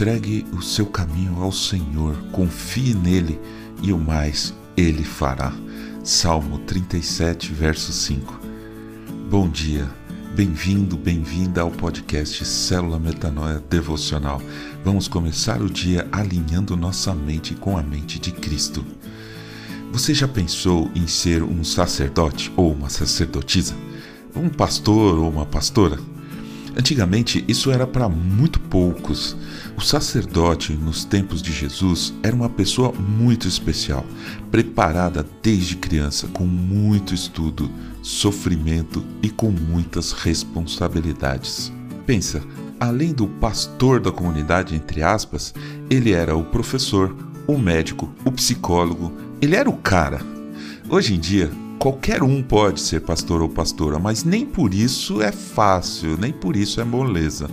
Entregue o seu caminho ao Senhor, confie nele e o mais ele fará. Salmo 37, verso 5. Bom dia, bem-vindo, bem-vinda ao podcast Célula Metanoia Devocional. Vamos começar o dia alinhando nossa mente com a mente de Cristo. Você já pensou em ser um sacerdote ou uma sacerdotisa? Um pastor ou uma pastora? Antigamente, isso era para muito poucos. O sacerdote, nos tempos de Jesus, era uma pessoa muito especial, preparada desde criança, com muito estudo, sofrimento e com muitas responsabilidades. Pensa, além do pastor da comunidade, entre aspas, ele era o professor, o médico, o psicólogo, ele era o cara. Hoje em dia, qualquer um pode ser pastor ou pastora, mas nem por isso é fácil, nem por isso é moleza.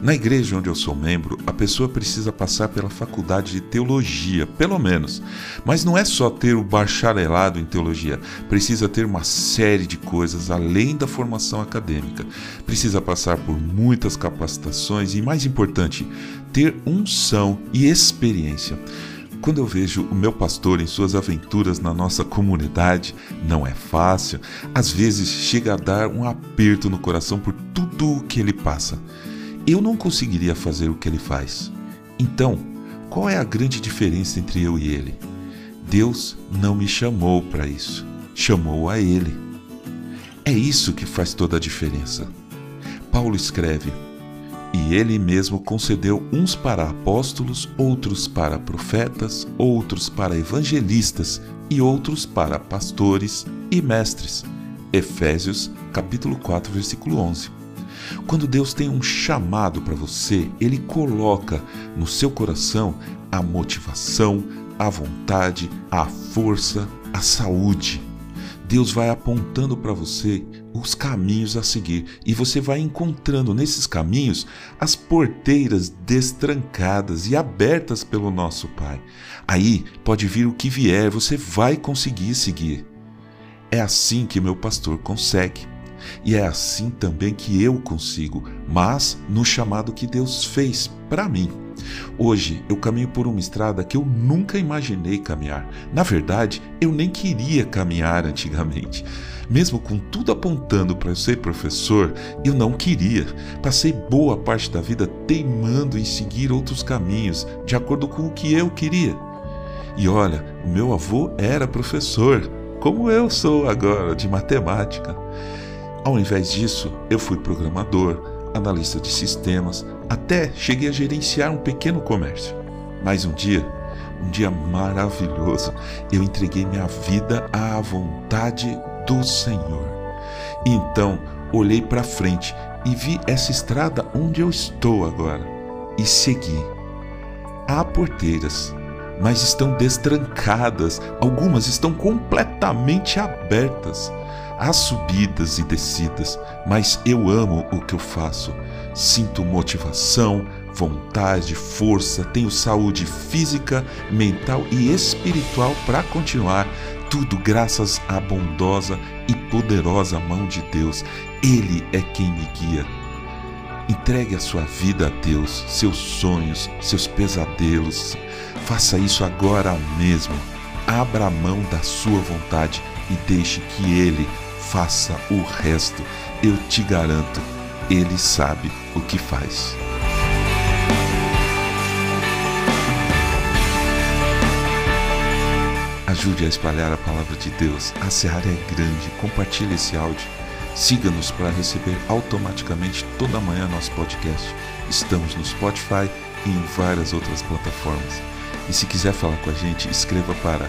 Na igreja onde eu sou membro, a pessoa precisa passar pela faculdade de teologia, pelo menos. Mas não é só ter o bacharelado em teologia, precisa ter uma série de coisas além da formação acadêmica. Precisa passar por muitas capacitações e, mais importante, ter unção e experiência. Quando eu vejo o meu pastor em suas aventuras na nossa comunidade, não é fácil, às vezes chega a dar um aperto no coração por tudo o que ele passa. Eu não conseguiria fazer o que ele faz. Então, qual é a grande diferença entre eu e ele? Deus não me chamou para isso, chamou a ele. É isso que faz toda a diferença. Paulo escreve: e ele mesmo concedeu uns para apóstolos, outros para profetas, outros para evangelistas e outros para pastores e mestres. Efésios, capítulo 4, versículo 11. Quando Deus tem um chamado para você, ele coloca no seu coração a motivação, a vontade, a força, a saúde. Deus vai apontando para você os caminhos a seguir e você vai encontrando nesses caminhos as porteiras destrancadas e abertas pelo nosso Pai. Aí pode vir o que vier, você vai conseguir seguir. É assim que meu pastor consegue. E é assim também que eu consigo, mas no chamado que Deus fez para mim. Hoje eu caminho por uma estrada que eu nunca imaginei caminhar. Na verdade, eu nem queria caminhar antigamente. Mesmo com tudo apontando para eu ser professor, eu não queria. Passei boa parte da vida teimando em seguir outros caminhos, de acordo com o que eu queria. E olha, o meu avô era professor, como eu sou agora, de matemática. Ao invés disso, eu fui programador, analista de sistemas, até cheguei a gerenciar um pequeno comércio. Mas um dia, um dia maravilhoso, eu entreguei minha vida à vontade do Senhor. Então, olhei para frente e vi essa estrada onde eu estou agora e segui. Há porteiras, mas estão destrancadas, algumas estão completamente abertas. Há subidas e descidas, mas eu amo o que eu faço. Sinto motivação, vontade, força, tenho saúde física, mental e espiritual para continuar. Tudo graças à bondosa e poderosa mão de Deus. Ele é quem me guia. Entregue a sua vida a Deus, seus sonhos, seus pesadelos. Faça isso agora mesmo. Abra a mão da sua vontade e deixe que Ele faça o resto. Eu te garanto, Ele sabe o que faz. Ajude a espalhar a palavra de Deus. A seara é grande. Compartilhe esse áudio. Siga-nos para receber automaticamente toda manhã nosso podcast. Estamos no Spotify e em várias outras plataformas. E se quiser falar com a gente, escreva para